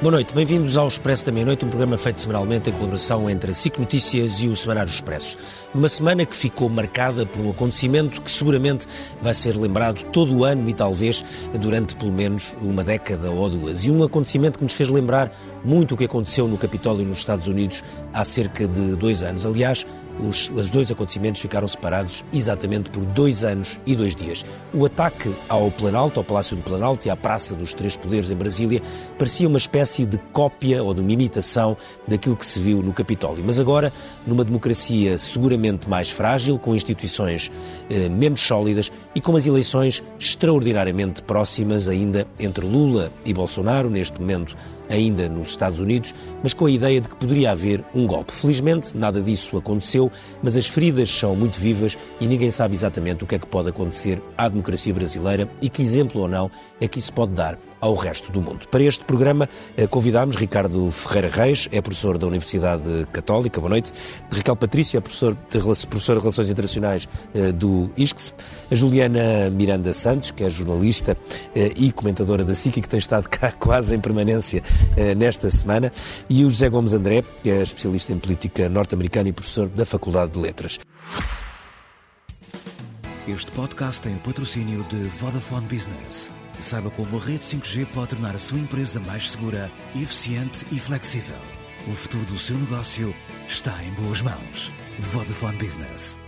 Boa noite, bem-vindos ao Expresso da Meia-Noite, um programa feito semanalmente em colaboração entre a SIC Notícias e o Semanário Expresso. Numa semana que ficou marcada por um acontecimento que seguramente vai ser lembrado todo o ano e talvez durante pelo menos uma década ou duas. E um acontecimento que nos fez lembrar muito o que aconteceu no Capitólio nos Estados Unidos há cerca de dois anos. Aliás, os, os dois acontecimentos ficaram separados exatamente por dois anos e dois dias. O ataque ao Planalto, ao Palácio do Planalto e à Praça dos Três Poderes em Brasília parecia uma espécie de cópia ou de uma imitação daquilo que se viu no Capitólio. Mas agora, numa democracia seguramente mais frágil, com instituições eh, menos sólidas e com as eleições extraordinariamente próximas ainda entre Lula e Bolsonaro, neste momento ainda nos Estados Unidos, mas com a ideia de que poderia haver um golpe. Felizmente, nada disso aconteceu, mas as feridas são muito vivas e ninguém sabe exatamente o que é que pode acontecer à democracia brasileira e que exemplo ou não é que isso pode dar ao resto do mundo. Para este programa eh, convidámos Ricardo Ferreira Reis, é professor da Universidade Católica, boa noite. Raquel Patrício, é professor de, professor de Relações Internacionais eh, do ISCS. A Juliana Miranda Santos, que é jornalista eh, e comentadora da SIC, que tem estado cá quase em permanência nesta semana. E o José Gomes André, que é especialista em política norte-americana e professor da Faculdade de Letras. Este podcast tem o patrocínio de Vodafone Business. Saiba como a rede 5G pode tornar a sua empresa mais segura, eficiente e flexível. O futuro do seu negócio está em boas mãos. Vodafone Business.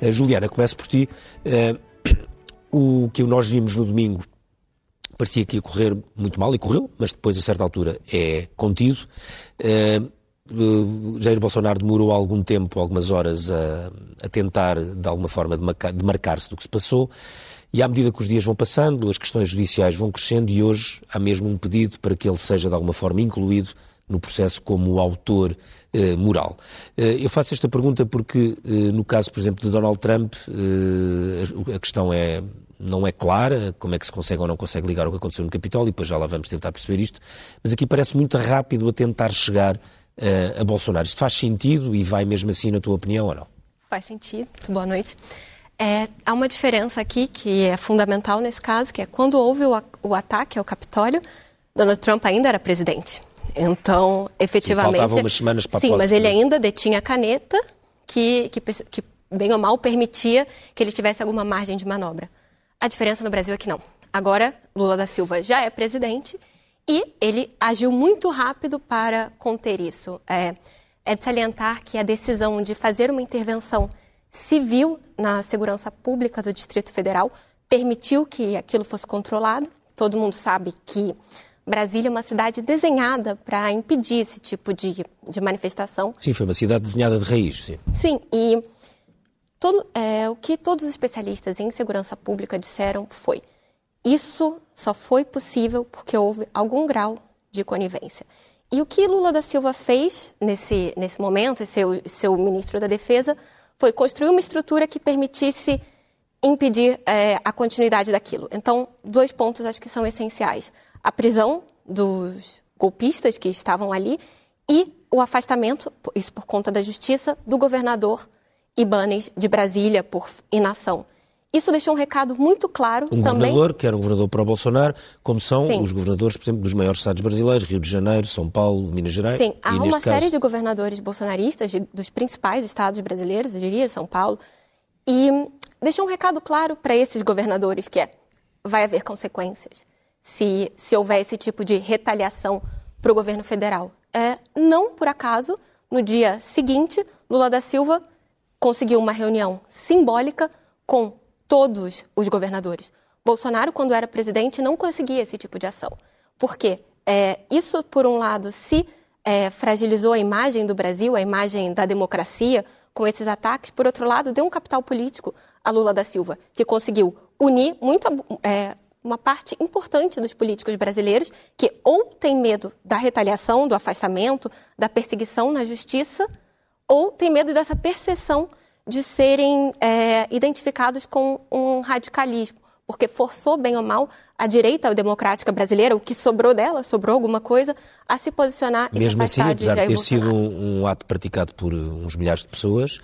Uh, Juliana, começo por ti. Uh, o que nós vimos no domingo parecia que ia correr muito mal e correu, mas depois, a certa altura, é contido. Uh, Jair Bolsonaro demorou algum tempo, algumas horas, a, a tentar, de alguma forma, demarcar-se do que se passou. E à medida que os dias vão passando, as questões judiciais vão crescendo e hoje há mesmo um pedido para que ele seja, de alguma forma, incluído no processo como autor eh, moral. Eh, eu faço esta pergunta porque, eh, no caso, por exemplo, de Donald Trump, eh, a questão é não é clara, como é que se consegue ou não consegue ligar o que aconteceu no Capitólio, e depois já lá vamos tentar perceber isto, mas aqui parece muito rápido a tentar chegar uh, a Bolsonaro. Isto faz sentido e vai mesmo assim, na tua opinião, ou não? Faz sentido. Boa noite. É, há uma diferença aqui que é fundamental nesse caso, que é quando houve o, o ataque ao Capitólio, Donald Trump ainda era presidente. Então, efetivamente. Sim, faltavam umas semanas para Sim, posse, mas ele ainda detinha a caneta que, que, que, bem ou mal, permitia que ele tivesse alguma margem de manobra. A diferença no Brasil é que não. Agora, Lula da Silva já é presidente e ele agiu muito rápido para conter isso. É, é de salientar que a decisão de fazer uma intervenção civil na segurança pública do Distrito Federal permitiu que aquilo fosse controlado. Todo mundo sabe que Brasília é uma cidade desenhada para impedir esse tipo de, de, manifestação. Sim, foi uma cidade desenhada de raiz, sim. Sim, e todo, é, o que todos os especialistas em segurança pública disseram foi isso só foi possível porque houve algum grau de conivência. E o que Lula da Silva fez nesse, nesse momento, seu, seu ministro da Defesa, foi construir uma estrutura que permitisse impedir é, a continuidade daquilo. Então, dois pontos acho que são essenciais: a prisão dos golpistas que estavam ali e o afastamento, isso por conta da justiça, do governador Ibanes de Brasília por inação. Isso deixou um recado muito claro um também. governador, que era um governador para o Bolsonaro, como são Sim. os governadores, por exemplo, dos maiores estados brasileiros, Rio de Janeiro, São Paulo, Minas Gerais. Sim, há uma caso... série de governadores bolsonaristas de, dos principais estados brasileiros, eu diria, São Paulo, e deixou um recado claro para esses governadores, que é, vai haver consequências se, se houver esse tipo de retaliação para o governo federal. É, não por acaso, no dia seguinte, Lula da Silva conseguiu uma reunião simbólica com todos os governadores. Bolsonaro, quando era presidente, não conseguia esse tipo de ação. Por quê? É, isso, por um lado, se é, fragilizou a imagem do Brasil, a imagem da democracia, com esses ataques. Por outro lado, deu um capital político a Lula da Silva, que conseguiu unir muita, é, uma parte importante dos políticos brasileiros que ou tem medo da retaliação, do afastamento, da perseguição na justiça, ou tem medo dessa perseguição de serem é, identificados com um radicalismo, porque forçou, bem ou mal, a direita democrática brasileira, o que sobrou dela, sobrou alguma coisa, a se posicionar Mesmo assim, apesar de ter sido um, um, ato praticado por uns milhares de pessoas,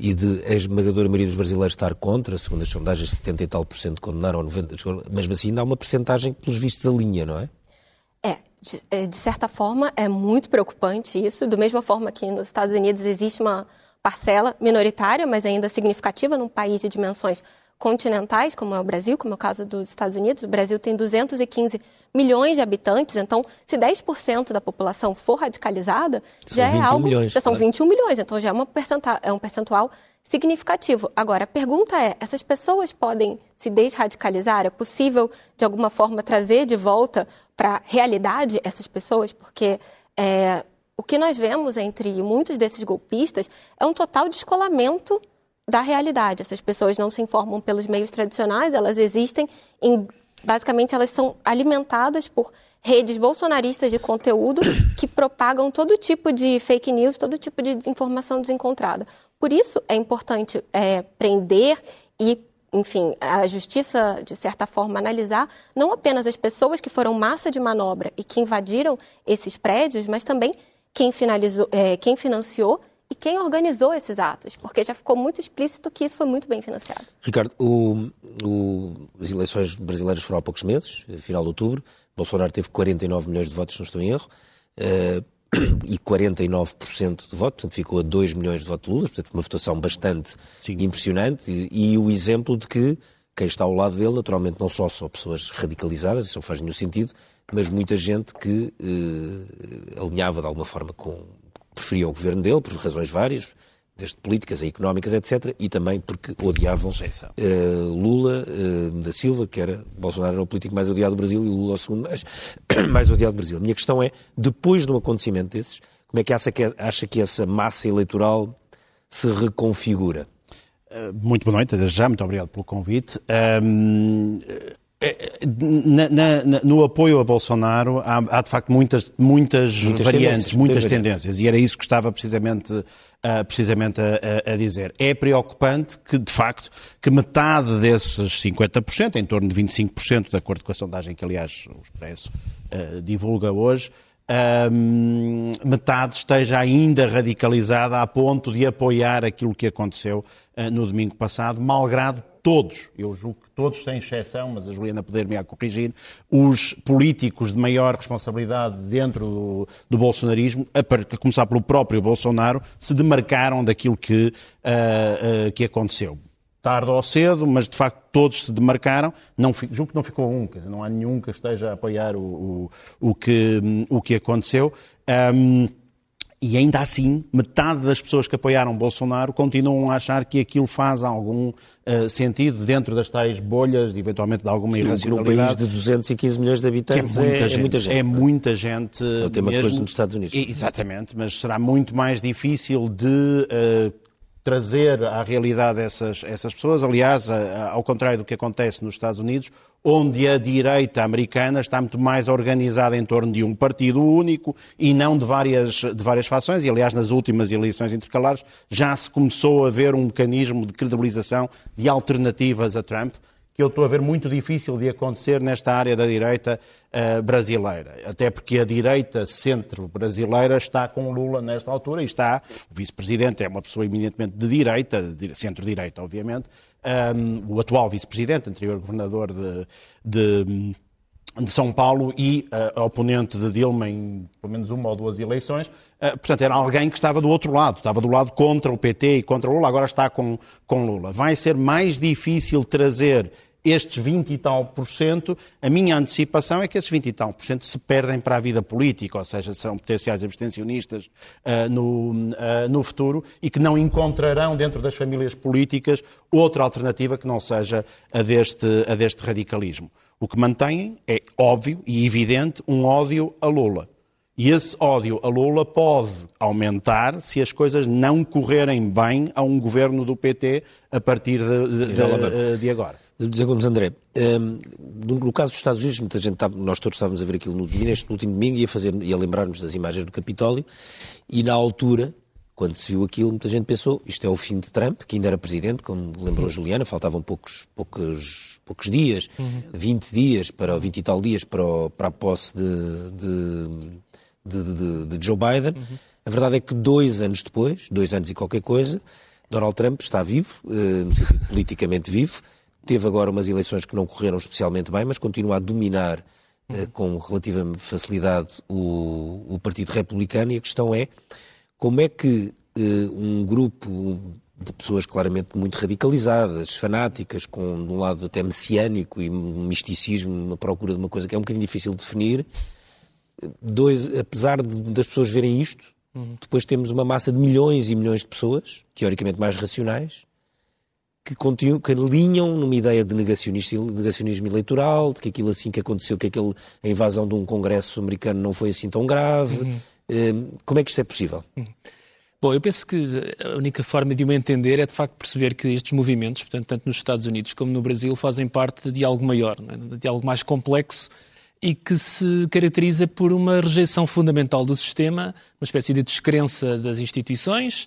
e de a esmagadora maioria dos brasileiros estar contra, segundo as sondagens, 70 e tal por cento condenaram, 90, mesmo assim ainda há uma percentagem que, pelos vistos, alinha, não é? É, de, é, de, certa forma, é muito preocupante isso. Da mesma forma que nos Estados Unidos existe uma parcela minoritária, mas ainda significativa num país de dimensões continentais, como é o Brasil, como é o caso dos Estados Unidos. O Brasil tem 215 milhões de habitantes, então se 10% da população for radicalizada, são já é algo. Milhões, já são 21 milhões, então já é, uma percentual, é um percentual significativo. Agora, a pergunta é: essas pessoas podem se desradicalizar? É possível, de alguma forma, trazer de volta para a realidade essas pessoas? Porque é, o que nós vemos entre muitos desses golpistas é um total descolamento da realidade. Essas pessoas não se informam pelos meios tradicionais, elas existem em. Basicamente, elas são alimentadas por redes bolsonaristas de conteúdo que propagam todo tipo de fake news, todo tipo de informação desencontrada. Por isso, é importante é, prender e enfim, a justiça, de certa forma, analisar não apenas as pessoas que foram massa de manobra e que invadiram esses prédios, mas também quem, finalizou, é, quem financiou e quem organizou esses atos, porque já ficou muito explícito que isso foi muito bem financiado. Ricardo, o, o, as eleições brasileiras foram há poucos meses, final de outubro. Bolsonaro teve 49 milhões de votos, se não estou em erro, uh, e 49% de voto, portanto ficou a 2 milhões de votos de Lula, portanto uma votação bastante Sim. impressionante. E, e, o exemplo de que quem está ao lado dele, naturalmente, não só são pessoas radicalizadas, isso não faz nenhum sentido, mas muita gente que uh, alinhava de alguma forma com, preferia o governo dele, por razões várias, desde políticas a económicas, etc., e também porque odiavam uh, Lula uh, da Silva, que era Bolsonaro era o político mais odiado do Brasil e Lula o segundo mais, mais odiado do Brasil. A minha questão é, depois de um acontecimento desses, como é que acha que, acha que essa massa eleitoral se reconfigura? Muito boa noite, desde já, muito obrigado pelo convite. Um, na, na, no apoio a Bolsonaro há, há, de facto muitas, muitas, muitas variantes, tendências, muitas tendências, e era isso que estava precisamente, uh, precisamente a, a, dizer. É preocupante que, de facto, que metade desses 50%, em torno de 25%, de acordo com a sondagem que, aliás, o Expresso uh, divulga hoje, um, metade esteja ainda radicalizada a ponto de apoiar aquilo que aconteceu no domingo passado, malgrado todos, eu julgo que todos, sem exceção, mas a Juliana poder-me a corrigir, os políticos de maior responsabilidade dentro do, do bolsonarismo, a, a, começar pelo próprio Bolsonaro, se demarcaram daquilo que, uh, uh, que aconteceu. Tarde ou cedo, mas de facto todos se demarcaram. Não, julgo que não ficou um, dizer, não há nenhum que esteja a apoiar o, o, o, que, o que aconteceu. Um, e ainda assim, metade das pessoas que apoiaram Bolsonaro continuam a achar que aquilo faz algum uh, sentido dentro das tais bolhas, eventualmente de alguma Sim, irracionalidade. Num país de 215 milhões de habitantes é muita, é, gente, é muita gente. É muita gente. É o tema mesmo, nos Estados Unidos. Exatamente, mas será muito mais difícil de uh, trazer à realidade essas, essas pessoas. Aliás, ao contrário do que acontece nos Estados Unidos, onde a direita americana está muito mais organizada em torno de um partido único e não de várias, de várias fações. E, aliás, nas últimas eleições intercalares já se começou a ver um mecanismo de credibilização de alternativas a Trump que eu estou a ver muito difícil de acontecer nesta área da direita uh, brasileira. Até porque a direita centro brasileira está com Lula nesta altura e está, o vice-presidente é uma pessoa eminentemente de direita, centro-direita, obviamente, um, o atual vice-presidente, anterior governador de, de de São Paulo e uh, oponente de Dilma em pelo menos uma ou duas eleições. Uh, portanto, era alguém que estava do outro lado, estava do lado contra o PT e contra o Lula, agora está com, com Lula. Vai ser mais difícil trazer estes 20 e tal por cento, a minha antecipação é que esses 20 e tal por cento se perdem para a vida política, ou seja, serão potenciais abstencionistas uh, no, uh, no futuro e que não encontrarão dentro das famílias políticas outra alternativa que não seja a deste, a deste radicalismo. O que mantêm é óbvio e evidente um ódio a Lula. E esse ódio a Lula pode aumentar se as coisas não correrem bem a um governo do PT a partir de, de, de, de agora. José Gomes André, um, no caso dos Estados Unidos, muita gente estava, nós todos estávamos a ver aquilo no, neste último domingo e a, fazer, e a lembrar-nos das imagens do Capitólio, e na altura, quando se viu aquilo, muita gente pensou, isto é o fim de Trump, que ainda era presidente, como lembrou uhum. Juliana, faltavam poucos, poucos, poucos dias, uhum. 20 dias, para 20 e tal dias para, o, para a posse de, de de, de, de Joe Biden. Uhum. A verdade é que dois anos depois, dois anos e qualquer coisa, Donald Trump está vivo, sentido politicamente vivo, teve agora umas eleições que não correram especialmente bem, mas continua a dominar eh, com relativa facilidade o, o Partido Republicano e a questão é como é que eh, um grupo de pessoas claramente muito radicalizadas, fanáticas, com de um lado até messiânico e um misticismo, uma procura de uma coisa que é um bocadinho difícil de definir. Dois, apesar de, das pessoas verem isto, uhum. depois temos uma massa de milhões e milhões de pessoas, teoricamente mais racionais, que, continuam, que alinham numa ideia de negacionismo eleitoral, de que aquilo assim que aconteceu, que aquele, a invasão de um congresso americano não foi assim tão grave. Uhum. Hum, como é que isto é possível? Uhum. Bom, eu penso que a única forma de o entender é de facto perceber que estes movimentos, portanto, tanto nos Estados Unidos como no Brasil, fazem parte de algo maior, é? de algo mais complexo e que se caracteriza por uma rejeição fundamental do sistema, uma espécie de descrença das instituições,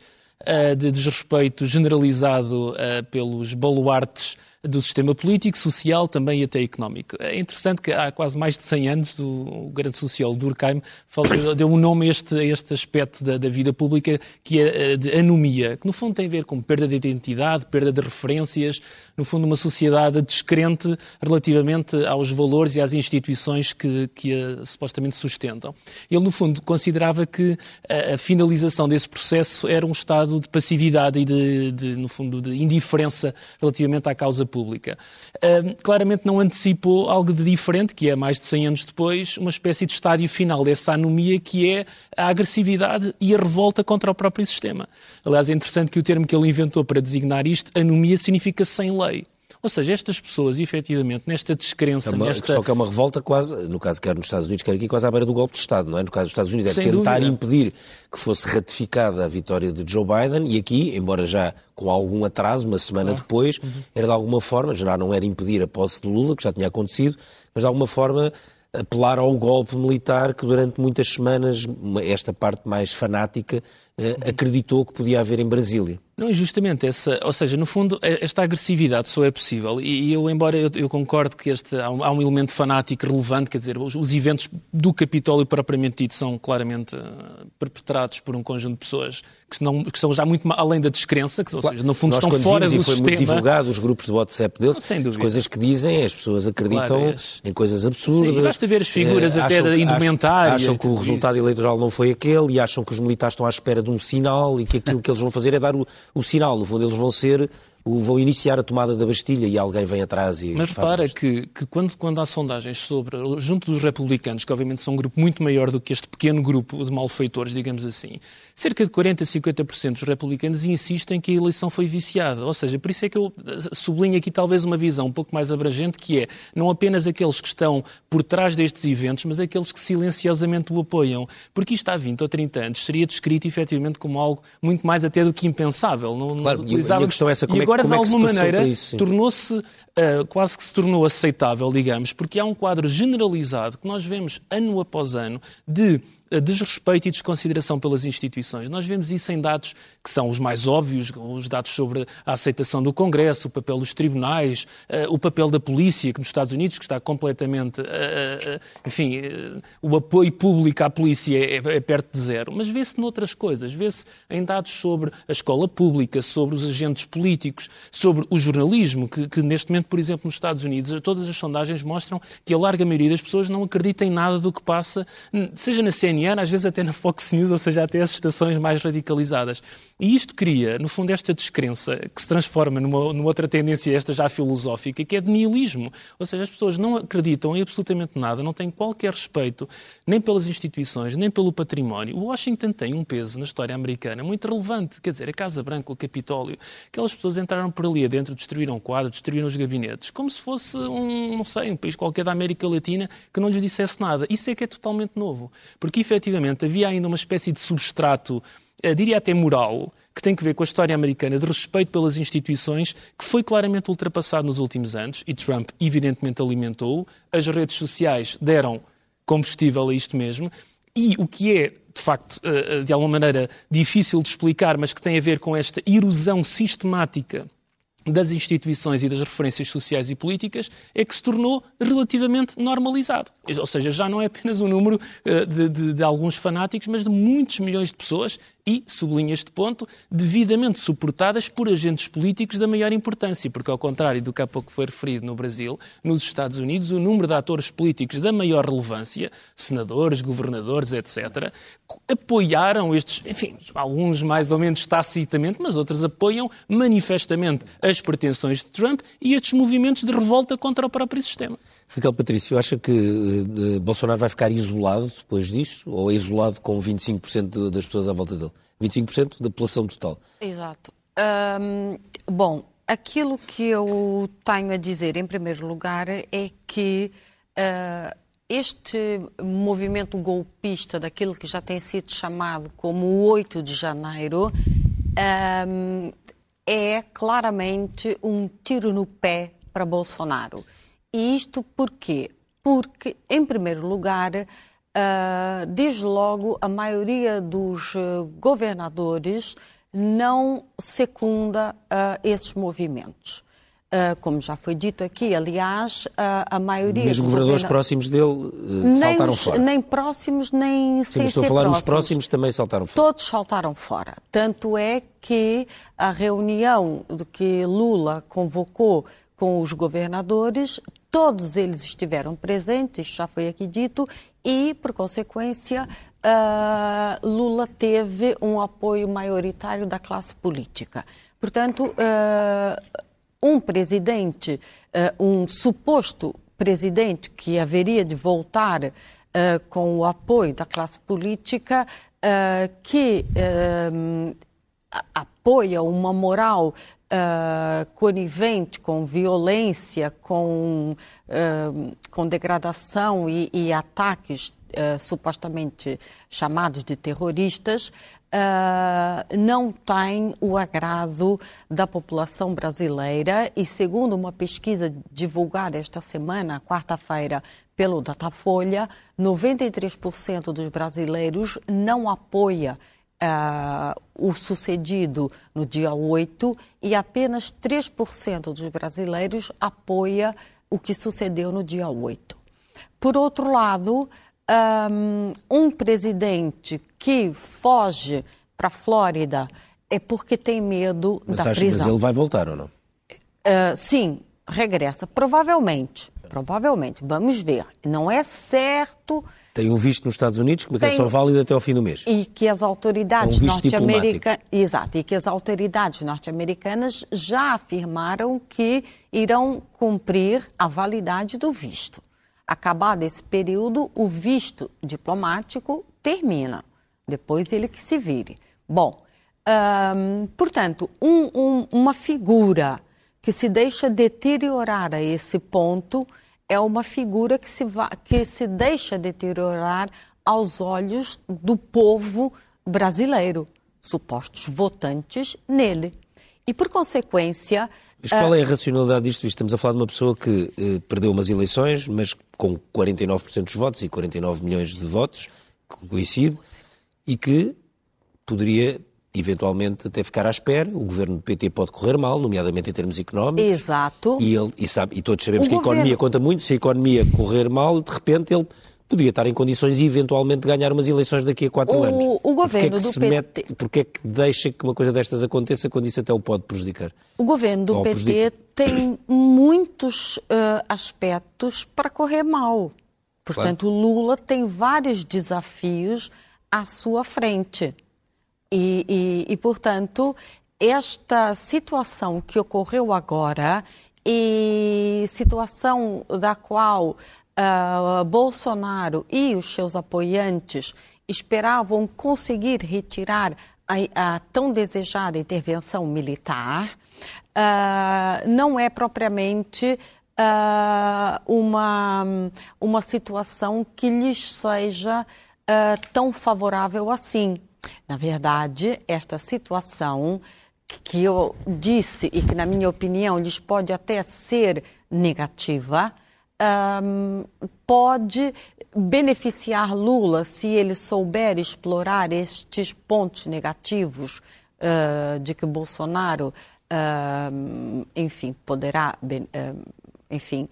de desrespeito generalizado eh, pelos baluartes do sistema político, social, também e até económico. É interessante que há quase mais de 100 anos o, grande sociólogo Durkheim deu um nome a este, a este aspecto da, da, vida pública que é de anomia, que no fundo tem a ver com perda de identidade, perda de referências, no fundo uma sociedade descrente relativamente aos valores e às instituições que, que a, supostamente sustentam. Ele, no fundo, considerava que a, a, finalização desse processo era um estado de passividade e de, de no fundo, de indiferença relativamente à causa pública. Uh, claramente não antecipou algo de diferente, que é, mais de 100 anos depois, uma espécie de estádio final dessa anomia que é a agressividade e a revolta contra o próprio sistema. Aliás, é interessante que o termo que ele inventou para designar isto, anomia, significa sem lei. Ou seja, estas pessoas, efetivamente, nesta descrença... É uma, nesta... Só que é uma revolta quase, no caso quer nos Estados Unidos, quer aqui, quase à beira do golpe de Estado, não é? No caso dos Estados Unidos é Sem tentar dúvida. impedir que fosse ratificada a vitória de Joe Biden e aqui, embora já com algum atraso, uma semana depois, uhum. era de alguma forma, já não era impedir a posse de Lula, que já tinha acontecido, mas de alguma forma apelar ao golpe militar que durante muitas semanas esta parte mais fanática eh, acreditou que podia haver em Brasília. Não, e justamente essa, ou seja, no fundo, é, esta agressividade só é possível. E, eu, embora eu, eu concordo que este, há, um, há um elemento fanático relevante, quer dizer, os, os, eventos do Capitólio propriamente dito são claramente uh, perpetrados por um conjunto de pessoas que, não, que são já muito além da descrença, que, ou seja, no fundo Nós, estão fora do e foi sistema. muito divulgado os grupos de WhatsApp deles, Sem as coisas que dizem, as pessoas acreditam claro, em coisas absurdas. Sim, basta ver as figuras uh, até da indumentária. Acham, acham que o resultado isso. eleitoral não foi aquele e acham que os militares estão à espera de um sinal e que aquilo que eles vão fazer é dar o, o sinal. No fundo, eles vão ser vão iniciar a tomada da Bastilha e alguém vem atrás e Mas repara que, que quando, quando há sondagens sobre, junto dos republicanos, que obviamente são um grupo muito maior do que este pequeno grupo de malfeitores, digamos assim, cerca de 40% a 50% dos republicanos insistem que a eleição foi viciada. Ou seja, por isso é que eu sublinho aqui talvez uma visão um pouco mais abrangente, que é não apenas aqueles que estão por trás destes eventos, mas aqueles que silenciosamente o apoiam. Porque isto há 20 ou 30 anos seria descrito efetivamente como algo muito mais até do que impensável. Não, claro, e a questão é essa, como e agora, é, como de alguma maneira, tornou-se uh, quase que se tornou aceitável, digamos, porque há um quadro generalizado que nós vemos ano após ano de desrespeito e desconsideração pelas instituições. Nós vemos isso em dados que são os mais óbvios, os dados sobre a aceitação do Congresso, o papel dos tribunais, uh, o papel da polícia, que nos Estados Unidos que está completamente, uh, uh, enfim, o apoio público à polícia é, é perto de zero. Mas vê-se noutras coisas, vê-se em dados sobre a escola pública, sobre os agentes políticos, sobre o jornalismo, que, que neste momento, por exemplo, nos Estados Unidos, todas as sondagens mostram que a larga maioria das pessoas não acredita em nada do que passa, seja na CNN, às vezes até na Fox News, ou seja, até as estações mais radicalizadas. E isto cria, no fundo, esta descrença que se transforma numa, numa outra tendência, esta já filosófica, que é de nihilismo. Ou seja, as pessoas não acreditam em absolutamente nada, não têm qualquer respeito nem pelas instituições, nem pelo património. O Washington tem um peso na história americana muito relevante. Quer dizer, a Casa Branca, o Capitólio, aquelas pessoas entraram por ali adentro, destruíram quadros, destruíram os gabinetes, como se fosse um, não sei, um país qualquer da América Latina que não lhes dissesse nada. Isso é que é totalmente novo. Porque, efetivamente havia ainda uma espécie de substrato, diria até moral, que tem que ver com a história americana de respeito pelas instituições, que foi claramente ultrapassado nos últimos anos, e Trump evidentemente alimentou. As redes sociais deram combustível a isto mesmo. E o que é, de facto, eh, eh, de alguma maneira difícil de explicar, mas que tem a ver com esta erosão sistemática das instituições e das referências sociais e políticas é que se tornou relativamente normalizado. Ou seja, já não é apenas um número de, de, de, alguns fanáticos, mas de muitos milhões de pessoas, e, sublinho este ponto, devidamente suportadas por agentes políticos da maior importância, porque, ao contrário do que há pouco foi referido no Brasil, nos Estados Unidos, o número de atores políticos da maior relevância, senadores, governadores, etc., apoiaram estes, enfim, alguns mais ou menos tacitamente, mas outros apoiam manifestamente as pretensões de Trump e estes movimentos de revolta contra o próprio sistema. Raquel Patrício, acha que uh, Bolsonaro vai ficar isolado depois disto? Ou é isolado com 25% das pessoas à volta dele? 25% da população total. Exato. Um, bom, aquilo que eu tenho a dizer, em primeiro lugar, é que uh, este movimento golpista, daquilo que já tem sido chamado como o 8 de janeiro, é claramente um tiro no pé para Bolsonaro. E isto por quê? Porque, em primeiro lugar, uh, desde logo a maioria dos uh, governadores não secunda uh, esses movimentos. Uh, como já foi dito aqui, aliás, uh, a maioria. Mesmo governadores próximos dele uh, saltaram fora. Nem próximos, nem Sim, sem estou a falar próximos. nos próximos também saltaram fora. Todos saltaram fora. Tanto é que a reunião de que Lula convocou com os governadores, todos eles estiveram presentes, já foi aqui dito, e, por consequência, uh, Lula teve um apoio maioritário da classe política. Portanto, uh, um presidente, uh, um suposto presidente que haveria de voltar com o apoio da classe política, que apoia uma moral Uh, conivente com violência, com, uh, com degradação e, e ataques uh, supostamente chamados de terroristas, não tem o agrado da população brasileira. E, segundo uma pesquisa divulgada esta semana, quarta-feira, pelo Datafolha, 93% dos brasileiros não apoia O sucedido no dia 8 e apenas 3% dos brasileiros apoia o que sucedeu no dia 8. Por outro lado, um, um presidente que foge para a Flórida é porque tem medo mas da acha, prisão. Mas ele vai voltar ou não? Uh, sim, regressa. Provavelmente. Provavelmente. Vamos ver. Não é certo tem um visto nos Estados Unidos que é só válido até ao fim do mês. E que as autoridades é um norte-americanas. Exato, e que as autoridades norte-americanas já afirmaram que irão cumprir a validade do visto. Acabado esse período, o visto diplomático termina. Depois ele que se vire. Bom, hum, portanto, um, um, uma figura que se deixa deteriorar a esse ponto é uma figura que se, va, que se deixa deteriorar aos olhos do povo brasileiro, supostos votantes nele. E, por consequência. Mas qual é a racionalidade disto? Estamos a falar de uma pessoa que eh, perdeu umas eleições, mas com 49% dos votos e 49 milhões de votos, que coincide, e que poderia eventualmente até ficar à espera. O governo do PT pode correr mal, nomeadamente em termos económicos. Exato. E, ele, e, sabe, e todos sabemos o que governo... a economia conta muito. Se a economia correr mal, de repente ele podia estar em condições eventualmente de ganhar umas eleições daqui a quatro o, anos. O governo porquê é do PT... Mete... Porquê é que deixa que uma coisa destas aconteça quando isso até o pode prejudicar? O governo do PT prejudica? tem muitos uh, aspectos para correr mal. Portanto, claro. Lula tem vários desafios à sua frente. E, e, e, portanto, esta situação que ocorreu agora e situação da qual uh, Bolsonaro e os seus apoiantes esperavam conseguir retirar a, a tão desejada intervenção militar, uh, não é propriamente uh, uma, uma situação que lhes seja tão favorável assim. Na verdade, esta situação que eu disse e que, na minha opinião, lhes pode até ser negativa, um, pode beneficiar Lula se ele souber explorar estes pontos negativos uh, de que Bolsonaro, uh, enfim, poderá, uh, enfim,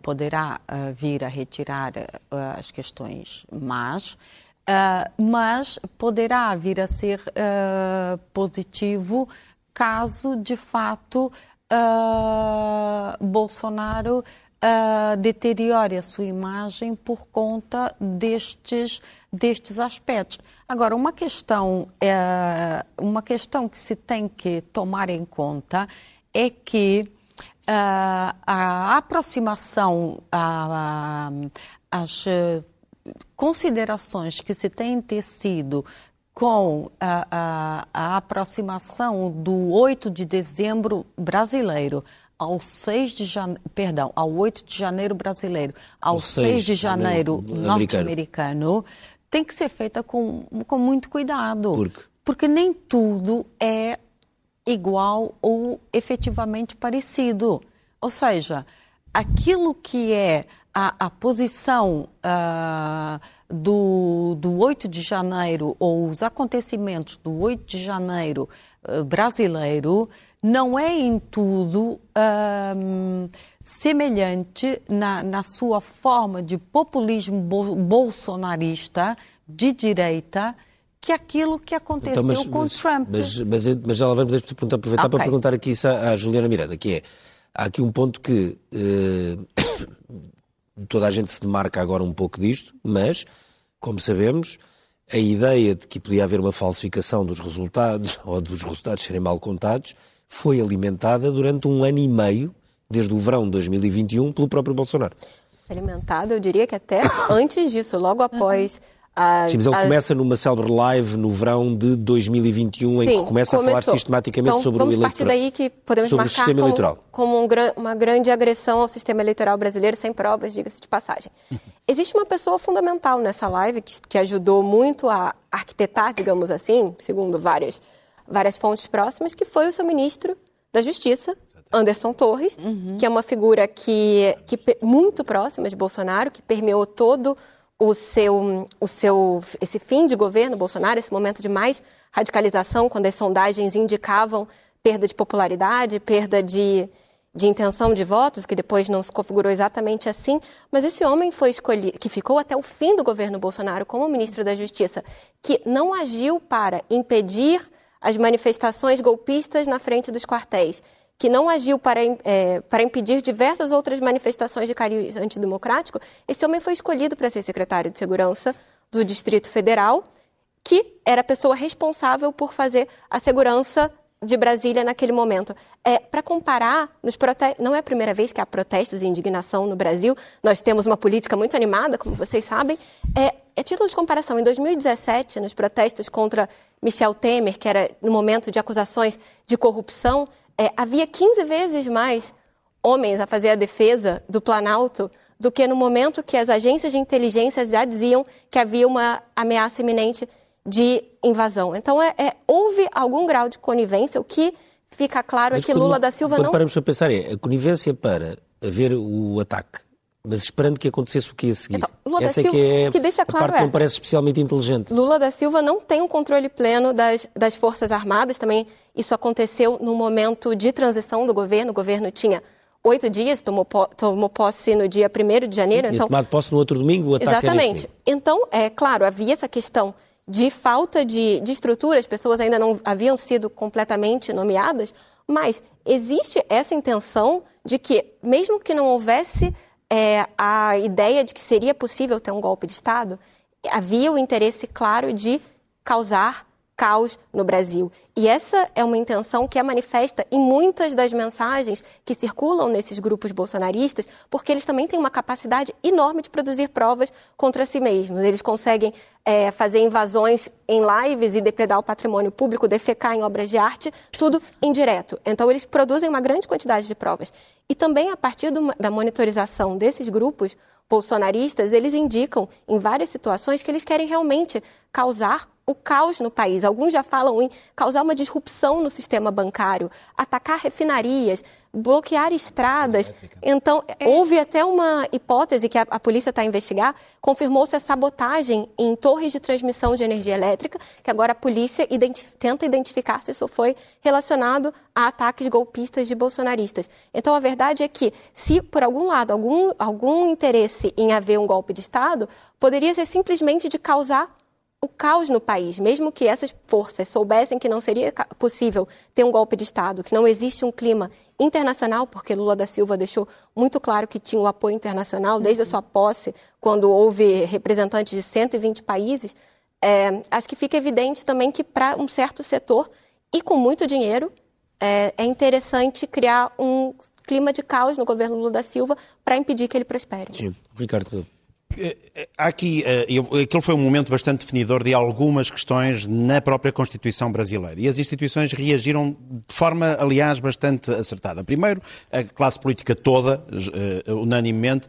poderá vir a retirar as questões más. Uh, mas poderá vir a ser uh, positivo caso, de fato, uh, Bolsonaro deteriore a sua imagem por conta destes, destes aspectos. Agora, uma questão, uma questão que se tem que tomar em conta é que a aproximação às considerações que se têm tecido com a, a, a, aproximação do 8 de dezembro brasileiro ao 6 de janeiro, perdão, ao 8 de janeiro brasileiro, ao 6, 6 de janeiro norte-americano, tem que ser feita com, com muito cuidado. Por quê? Porque nem tudo é igual ou efetivamente parecido. Ou seja, aquilo que é a, a posição uh, do, do 8 de janeiro ou os acontecimentos do 8 de janeiro uh, brasileiro não é em tudo uh, semelhante na, na sua forma de populismo bolsonarista de direita que aquilo que aconteceu então, mas, com mas, Trump. Mas, mas, mas, já lá vamos aproveitar okay. para perguntar aqui isso à, à Juliana Miranda, que é, há aqui um ponto que toda a gente se demarca agora um pouco disto, mas, como sabemos, a ideia de que podia haver uma falsificação dos resultados ou dos resultados serem mal contados foi alimentada durante um ano e meio, desde o verão de 2021, pelo próprio Bolsonaro. Alimentada, eu diria que até antes disso, logo após as, Sim, mas ele as... começa numa célebre live no verão de 2021, Sim, em que começa começou. a falar sistematicamente então, sobre o eleitoral. Partir daí que podemos sobre marcar como, eleitoral. como um, uma grande agressão ao sistema eleitoral brasileiro, sem provas, diga-se de passagem. Existe uma pessoa fundamental nessa live que, que ajudou muito a arquitetar, digamos assim, segundo várias, várias fontes próximas, que foi o seu ministro da Justiça, Anderson Torres, uhum. que é uma figura que, que muito próxima de Bolsonaro, que permeou todo o seu, o seu, esse fim de governo Bolsonaro, esse momento de mais radicalização, quando as sondagens indicavam perda de popularidade, perda de, de intenção de votos, que depois não se configurou exatamente assim, mas esse homem foi escolhido, que ficou até o fim do governo Bolsonaro como ministro da Justiça, que não agiu para impedir as manifestações golpistas na frente dos quartéis, que não agiu para, é, para impedir diversas outras manifestações de cariz antidemocrático, esse homem foi escolhido para ser secretário de Segurança do Distrito Federal, que era a pessoa responsável por fazer a segurança de Brasília naquele momento. É, para comparar, não é a primeira vez que há protestos e indignação no Brasil, nós temos uma política muito animada, como vocês sabem. É, é título de comparação, em 2017, nos protestos contra Michel Temer, que era no momento de acusações de corrupção, é, havia 15 vezes mais homens a fazer a defesa do Planalto do que no momento que as agências de inteligência já diziam que havia uma ameaça iminente de invasão. Então, é, é houve algum grau de conivência. O que fica claro é Mas é que Lula da Silva quando não. paramos para pensar, é a conivência para haver o ataque mas esperando que acontecesse o que ia seguir. Então, Lula Essa da Silva, é que é que deixa claro a parte é, que não parece especialmente inteligente. Lula da Silva não tem um controle pleno das, das Forças Armadas, também isso aconteceu no momento de transição do governo, o governo tinha oito dias, tomou, tomou posse no dia 1 de janeiro. Sim, então, tomado posse no outro domingo, o ataque Exatamente. Então, é claro, havia essa questão de falta de, de estrutura, as pessoas ainda não haviam sido completamente nomeadas, mas existe essa intenção de que, mesmo que não houvesse é, a ideia de que seria possível ter um golpe de Estado, havia o interesse claro de causar caos no Brasil. E essa é uma intenção que é manifesta em muitas das mensagens que circulam nesses grupos bolsonaristas, porque eles também têm uma capacidade enorme de produzir provas contra si mesmos. Eles conseguem é, fazer invasões em lives e depredar o patrimônio público, defecar em obras de arte, tudo indireto. Então, eles produzem uma grande quantidade de provas. E também, a partir do, da monitorização desses grupos bolsonaristas, eles indicam em várias situações que eles querem realmente causar o caos no país. Alguns já falam em causar uma disrupção no sistema bancário, atacar refinarias, bloquear estradas. Então, é. houve até uma hipótese que a, a polícia está a investigar, confirmou-se a sabotagem em torres de transmissão de energia elétrica, que agora a polícia tenta identificar se isso foi relacionado a ataques golpistas de bolsonaristas. Então, a verdade é que, se por algum lado algum, algum interesse em haver um golpe de Estado, poderia ser simplesmente de causar o caos no país, mesmo que essas forças soubessem que não seria possível ter um golpe de Estado, que não existe um clima internacional, porque Lula da Silva deixou muito claro que tinha o apoio internacional desde a sua posse, quando houve representantes de 120 países, é, acho que fica evidente também que para um certo setor e com muito dinheiro é, é interessante criar um clima de caos no governo Lula da Silva para impedir que ele prospere. Sim, Ricardo. Eh, eh, aqui, eh, aquele foi um momento bastante definidor de algumas questões na própria Constituição brasileira. E as instituições reagiram de forma, aliás, bastante acertada. Primeiro, a classe política toda, unanimemente,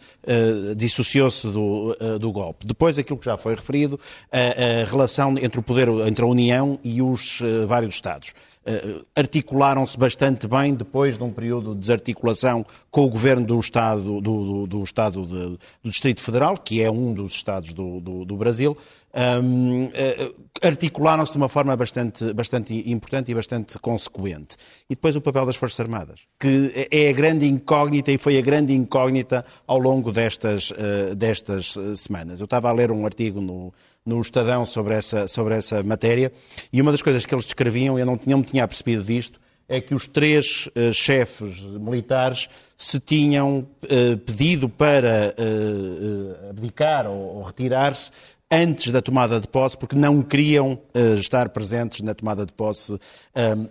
dissociou-se do, do golpe. Depois, aquilo que já foi referido, a, a relação entre o poder, entre a União e os vários Estados. Eh, articularam-se bastante bem depois de um período de desarticulação com o governo do Estado, do, do, do estado de, do Distrito Federal, que é um dos Estados do, do Brasil, um, eh, articularam-se de uma forma bastante, bastante importante e bastante consequente. E depois o papel das Forças Armadas, que é a grande incógnita e foi a grande incógnita ao longo destas, uh, destas semanas. Eu estava a ler um artigo no, no Estadão sobre essa, sobre essa matéria, e uma das coisas que eles descreviam, eu não, não me tinha percebido disto, é que os três uh, chefes militares se tinham uh, pedido para uh, abdicar ou, ou retirar-se antes da tomada de posse, porque não queriam estar presentes na tomada de posse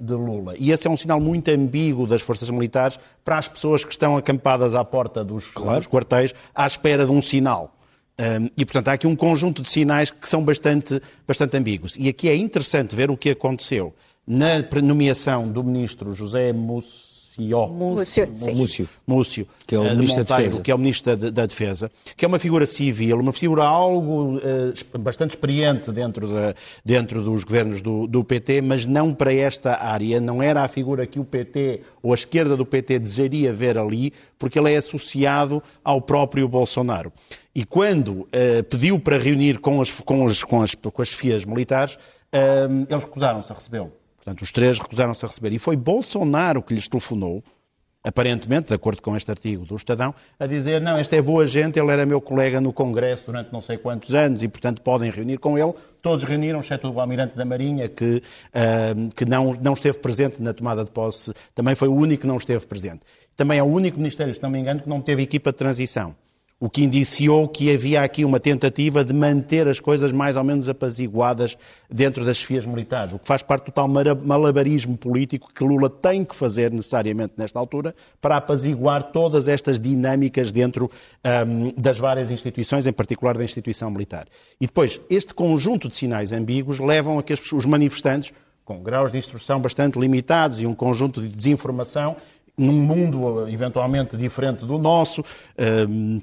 de Lula. E esse é um sinal muito ambíguo das forças militares para as pessoas que estão acampadas à porta dos, claro. dos quartéis à espera de um sinal. Um, e, portanto, há aqui um conjunto de sinais que são bastante, bastante ambíguos. E aqui é interessante ver o que aconteceu na nomeação do ministro José Mus Múcio. Múcio. Múcio. Que é o eh, Ministro da Defesa. Que é o Ministro da, da, Defesa. Que é uma figura civil, uma figura algo uh, bastante experiente dentro, da, dentro dos governos do, do, PT, mas não para esta área. Não era a figura que o PT ou a esquerda do PT desejaria ver ali, porque ele é associado ao próprio Bolsonaro. E quando uh, pediu para reunir com as, com as, com as, com as FIAs militares, uh, eles recusaram-se a recebê-lo. Portanto, os três recusaram-se a receber. E foi Bolsonaro que lhes telefonou, aparentemente, de acordo com este artigo do Estadão, a dizer: não, este é boa gente, ele era meu colega no Congresso durante não sei quantos anos e, portanto, podem reunir com ele. Todos reuniram, exceto o Almirante da Marinha, que, uh, que não, não esteve presente na tomada de posse, também foi o único que não esteve presente. Também é o único Ministério, se não me engano, que não teve equipa de transição o que indiciou que havia aqui uma tentativa de manter as coisas mais ou menos apaziguadas dentro das chefias militares, o que faz parte do tal malabarismo político que Lula tem que fazer necessariamente nesta altura para apaziguar todas estas dinâmicas dentro um, das várias instituições, em particular da instituição militar. E depois, este conjunto de sinais ambíguos levam a que os manifestantes, com graus de instrução bastante limitados e um conjunto de desinformação, num mundo eventualmente diferente do nosso, um,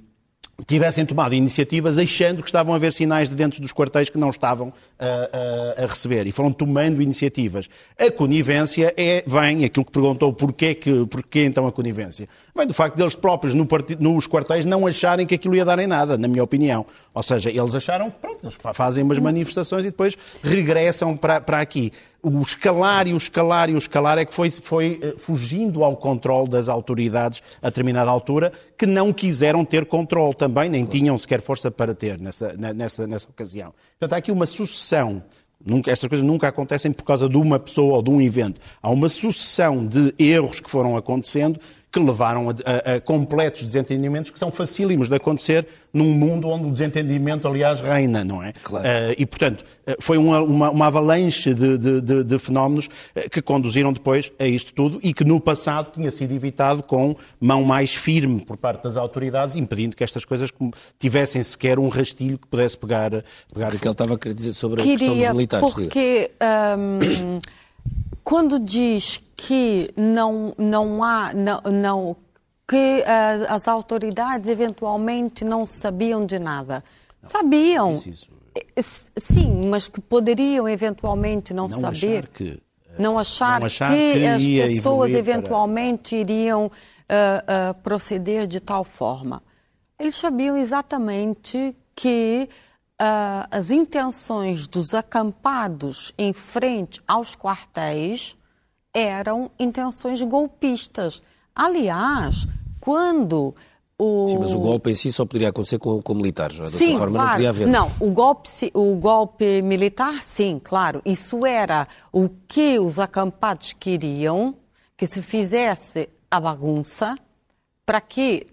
tivessem tomado iniciativas achando que estavam a ver sinais de dentro dos quartéis que não estavam a, a, a, receber e foram tomando iniciativas. A conivência é, vem, aquilo que perguntou porquê, que, porquê então a conivência, vem do facto deles próprios no nos quartéis não acharem que aquilo ia dar em nada, na minha opinião. Ou seja, eles acharam, pronto, eles fazem umas manifestações e depois regressam para, para aqui o escalar e o escalar e o escalar é que foi, foi eh, fugindo ao controle das autoridades a determinada altura, que não quiseram ter controle também, nem tinham sequer força para ter nessa, nessa, nessa ocasião. Portanto, há aqui uma sucessão Nunca, estas coisas nunca acontecem por causa de uma pessoa ou de um evento. Há uma sucessão de erros que foram acontecendo que levaram a, a, a, completos desentendimentos que são facílimos de acontecer num mundo onde o desentendimento, aliás, reina, não é? Claro. Uh, e, portanto, uh, foi uma, uma, uma avalanche de, de, de, de fenómenos uh, que conduziram depois a isto tudo e que no passado tinha sido evitado com mão mais firme por parte das autoridades, impedindo que estas coisas tivessem sequer um rastilho que pudesse pegar. pegar o que ele estava a querer dizer sobre Queria, a questão dos militares. Porque um, quando diz que não, não há, não, não que uh, as autoridades eventualmente não sabiam de nada. Não, sabiam. Eh, sim, mas que poderiam eventualmente não, não saber. Achar que, uh, não achar, não achar que, que as pessoas eventualmente para... iriam uh, proceder de tal forma. Eles sabiam exatamente que as intenções dos acampados em frente aos quartéis eram intenções golpistas. Aliás, quando o... Sim, mas o golpe em si só poderia acontecer com, com militares. De sim, outra forma, claro. não podia haver. Não, o golpe, o golpe militar, sim, claro. Isso era o que os acampados queriam que se fizesse a bagunça para que,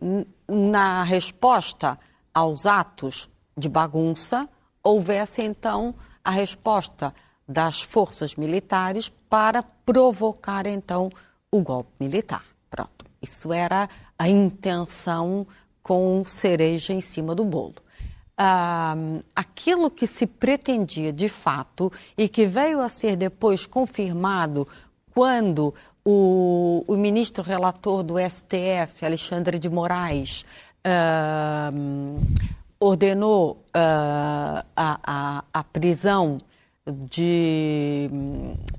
na resposta aos atos de bagunça, houvesse então a resposta das forças militares para provocar então o golpe militar. Pronto, isso era a intenção com cereja em cima do bolo. Ah, aquilo que se pretendia de fato e que veio a ser depois confirmado quando o, o ministro relator do STF, Alexandre de Moraes, ah, ordenou ah, a, a, a, prisão de,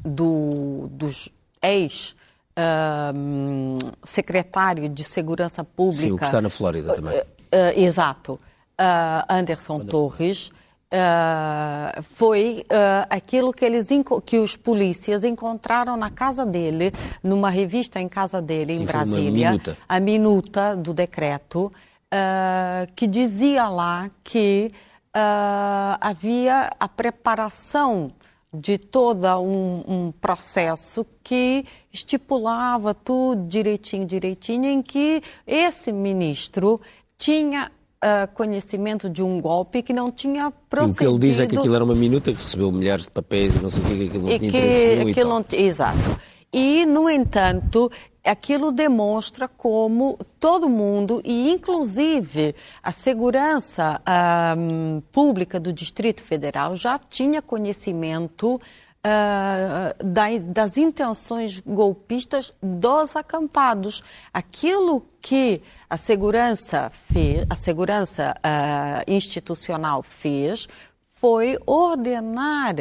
do, dos ex uh, secretário de Segurança Pública. Sim, o que está na Flórida também. Uh, uh, exato. Uh, Anderson, Anderson, Torres. Uh, foi uh, aquilo que, eles, que os polícias encontraram na casa dele, numa revista em casa dele, Sim, em Brasília, minuta. a minuta do decreto, uh, que dizia lá que havia a preparação de todo um, um, processo que estipulava tudo direitinho, direitinho, em que esse ministro tinha uh, conhecimento de um golpe que não tinha procedido... E o que ele diz é que aquilo era uma minuta que recebeu milhares de papéis e não sei o que, que aquilo não tinha interesse nenhum aquilo não, Exato. E, no entanto, aquilo demonstra como todo mundo, e inclusive a segurança um, pública do Distrito Federal, já tinha conhecimento Uh, das, das, intenções golpistas dos acampados. Aquilo que a segurança fez, a segurança uh, institucional fez, foi ordenar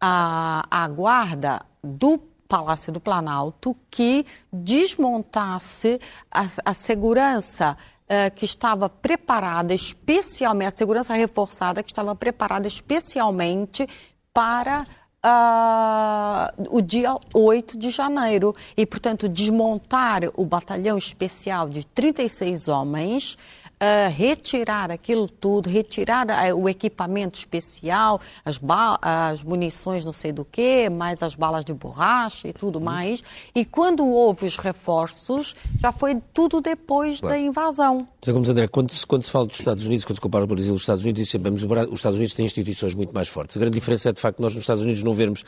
a, a guarda do Palácio do Planalto que desmontasse a, a segurança uh, que estava preparada especialmente, a segurança reforçada que estava preparada especialmente para uh, o dia 8 de janeiro. E, portanto, desmontar o batalhão especial de 36 homens uh, retirar aquilo tudo, retirar uh, o equipamento especial, as, as munições não sei do que, mais as balas de borracha e tudo uhum. mais. E quando houve os reforços, já foi tudo depois claro. da invasão. Zé Gomes André, quando se, quando se fala dos Estados Unidos, quando se compara o Brasil e os Estados Unidos, sempre, os Estados Unidos têm instituições muito mais fortes. A grande diferença é, de facto, nós nos Estados Unidos não vermos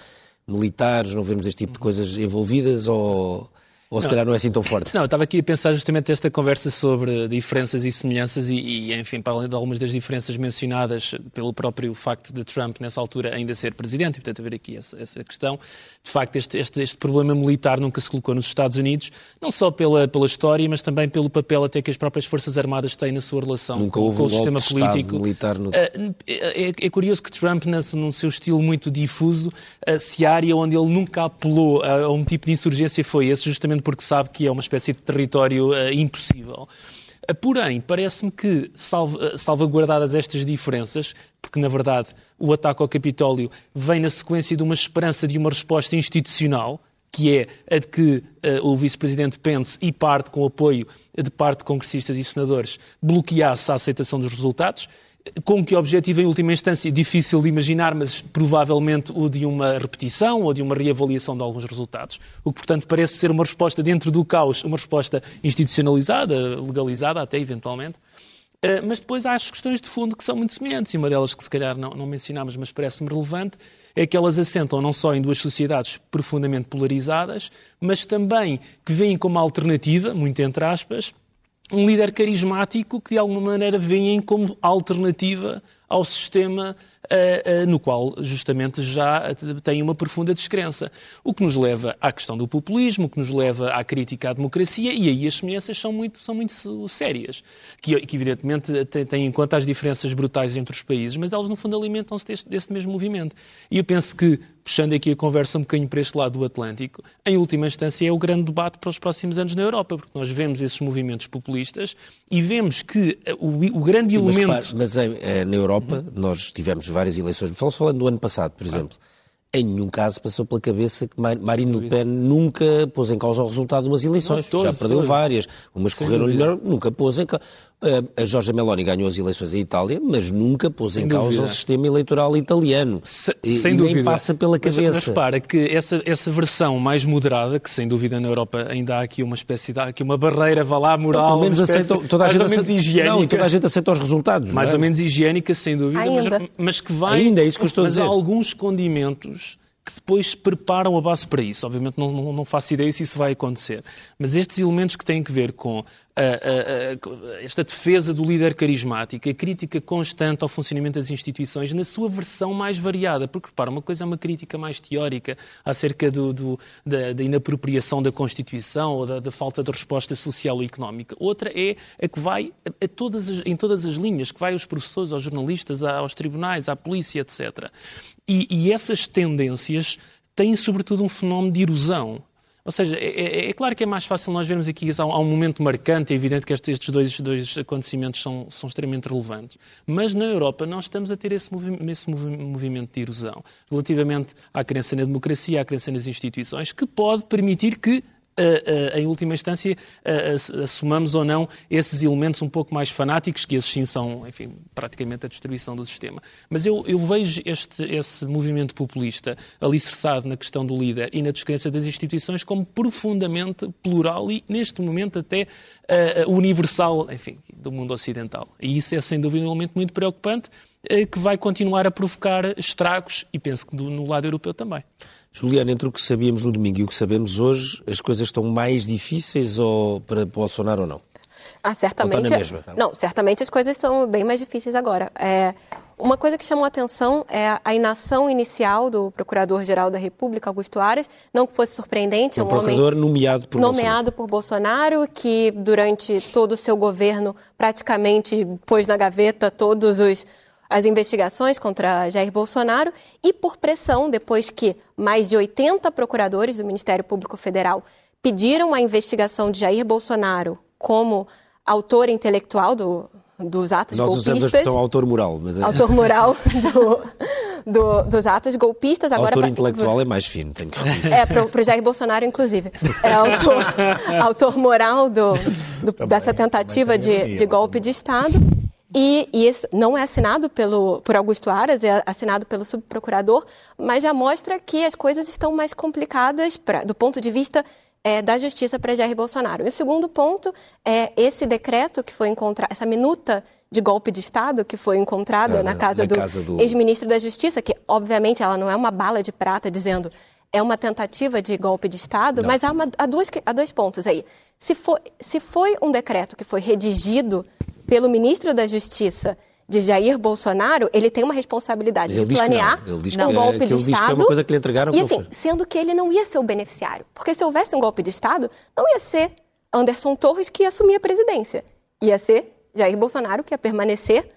militares, não vermos este tipo de coisas envolvidas ou ou se não. calhar não é assim tão forte? Não, eu estava aqui a pensar justamente esta conversa sobre diferenças e semelhanças e, e, enfim, para além de algumas das diferenças mencionadas pelo próprio facto de Trump, nessa altura, ainda ser presidente, e portanto haver aqui essa, essa questão, de facto este, este, este, problema militar nunca se colocou nos Estados Unidos, não só pela, pela história, mas também pelo papel até que as próprias Forças Armadas têm na sua relação nunca com, houve com um o sistema político. militar no... É, é, é, curioso que Trump, num seu estilo muito difuso, se área onde ele nunca apelou a, a um tipo de insurgência foi esse, justamente porque sabe que é uma espécie de território uh, impossível. Uh, porém, parece-me que, uh, salvaguardadas estas diferenças, porque na verdade o ataque ao Capitólio vem na sequência de uma esperança de uma resposta institucional, que é a de que o vice-presidente Pence e parte com apoio de parte de congressistas e senadores bloqueasse a aceitação dos resultados com que objetivo, em última instância, difícil de imaginar, mas provavelmente o de uma repetição ou de uma reavaliação de alguns resultados. O que, portanto, parece ser uma resposta dentro do caos, uma resposta institucionalizada, legalizada até eventualmente. Eh, mas depois há as questões de fundo que são muito semelhantes, e uma delas que se calhar não, não mencionámos, mas parece-me relevante, é que elas assentam não só em duas sociedades profundamente polarizadas, mas também que veem como alternativa, muito entre aspas, um líder carismático que de alguma maneira veem como alternativa ao sistema uh, uh, no qual justamente já tem uma profunda descrença. O que nos leva à questão do populismo, o que nos leva à crítica à democracia, e aí as semelhanças são muito, são muito sérias, que, que evidentemente têm em conta as diferenças brutais entre os países, mas elas no fundo alimentam-se desse, mesmo movimento. E eu penso que puxando aqui a conversa um bocadinho para este lado do Atlântico, em última instância é o grande debate para os próximos anos na Europa, porque nós vemos esses movimentos populistas e vemos que eh, o, o grande Sim, elemento... Mas, mas em, eh, na Europa uhum. nós tivemos várias eleições, estamos falando do ano passado, por exemplo, em nenhum caso passou pela cabeça que Marine Le Pen nunca pôs em causa o resultado de umas eleições. Não, todos, Já perdeu todos. várias. Umas correram melhor, nunca pôs em causa. A Giorgia Meloni ganhou as eleições em Itália, mas nunca pôs sem em causa o sistema eleitoral italiano. Se, e, sem e dúvida. nem passa pela cabeça. Mas, mas repara que essa, essa versão mais moderada, que sem dúvida na Europa ainda há aqui uma espécie de aqui uma barreira, vá lá, moral, pelo menos aceita, toda a mais gente ou menos aceita, higiênica. Não, toda a gente aceita os resultados. Mais é? ou menos higiênica, sem dúvida, Ainda. Mas, mas que vai. Ainda é isso que eu estou a mas dizer. há alguns condimentos que depois preparam a base para isso. Obviamente não, não, não faço ideia se isso vai acontecer. Mas estes elementos que têm que ver com a, a, esta defesa do líder carismático, a crítica constante ao funcionamento das instituições, na sua versão mais variada. Porque, repara, uma coisa é uma crítica mais teórica acerca do, do, da, da, inapropriação da Constituição ou da, da, falta de resposta social ou económica. Outra é a que vai a todas as, em todas as linhas, que vai aos professores, aos jornalistas, aos tribunais, à polícia, etc. E, e essas tendências têm, sobretudo, um fenómeno de erosão. Ou seja, é, é, é, claro que é mais fácil nós vermos aqui, há um, há um momento marcante, é evidente que estes, dois, dois, acontecimentos são, são, extremamente relevantes. Mas na Europa nós estamos a ter esse, movi esse movi movimento de erosão, relativamente à crença na democracia, à crença nas instituições, que pode permitir que em última instância, assumamos ou não esses elementos um pouco mais fanáticos, que esses sim são, enfim, praticamente a destruição do sistema. Mas eu, eu vejo este, esse movimento populista alicerçado na questão do líder e na descrença das instituições como profundamente plural e, neste momento, até universal, enfim, do mundo ocidental. E isso é, sem dúvida, um elemento muito preocupante que vai continuar a provocar estragos e penso que do, no lado europeu também. Juliana, entre o que sabíamos no domingo e o que sabemos hoje, as coisas estão mais difíceis ou para Bolsonaro ou não? Ah, certamente. Ou está na mesma? Não, certamente as coisas são bem mais difíceis agora. É, uma coisa que chamou a atenção é a inação inicial do Procurador-Geral da República, Augusto Aras. Não que fosse surpreendente, é um, um procurador homem nomeado por nomeado Bolsonaro. por Bolsonaro, que durante todo o seu governo praticamente pôs na gaveta todos os as investigações contra Jair Bolsonaro e por pressão, depois que mais de 80 procuradores do Ministério Público Federal pediram a investigação de Jair Bolsonaro como autor intelectual do, dos atos Nós golpistas. usamos a expressão autor moral, mas é... Autor moral do, do, dos atos golpistas. Agora autor intelectual é mais fino, tenho que reconhecer. é, pro, pro Jair Bolsonaro, inclusive. É autor, autor moral do, do- dessa tentativa também tem de, ironia, de mas golpe de Estado. E, e isso não é assinado pelo, por Augusto Aras, é assinado pelo subprocurador, mas já mostra que as coisas estão mais complicadas pra, do ponto de vista é, da justiça para Jair Bolsonaro. E o segundo ponto é esse decreto que foi encontrado, essa minuta de golpe de Estado que foi encontrada Ah, na casa na do, casa do- ex-ministro da Justiça, que obviamente ela não é uma bala de prata dizendo é uma tentativa de golpe de Estado, mas há, uma- há duas há dois pontos aí. Se foi, se foi um decreto que foi redigido pelo ministro da Justiça de Jair Bolsonaro, ele tem uma responsabilidade Ele de não. planear Ele um que- golpe que de que Estado. uma que lhe entregaram e assim, sendo que ele não ia ser o beneficiário. Porque se houvesse um golpe de Estado, não ia ser Anderson Torres que ia assumir a presidência. Ia ser Jair Bolsonaro que ia permanecer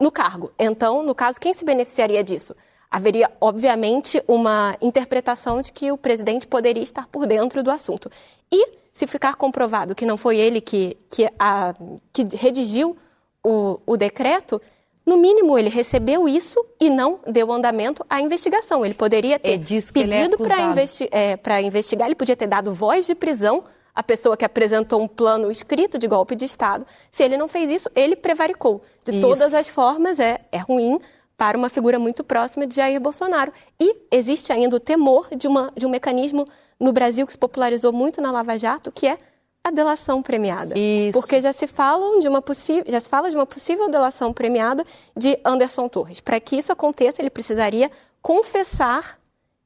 no cargo. Então, no caso, quem se beneficiaria disso? Haveria, obviamente, uma interpretação de que o presidente poderia estar por dentro do assunto. E, se ficar comprovado que não foi ele que, que, a, que redigiu o, o decreto, no mínimo ele recebeu isso e não deu andamento à investigação. Ele poderia ter É ele é pedido para acusado. investi é, investigar, ele podia ter dado voz de prisão à pessoa que apresentou um plano escrito de golpe de Estado. Se ele não fez isso, ele prevaricou. De Isso. todas as formas, é, é ruim para uma figura muito próxima de Jair Bolsonaro. E existe ainda o temor de, uma, de um mecanismo no Brasil que se popularizou muito na Lava Jato, que é a delação premiada. Isso. Porque já se, falam de uma possi- já se fala de uma possível delação premiada de Anderson Torres. Para que isso aconteça, ele precisaria confessar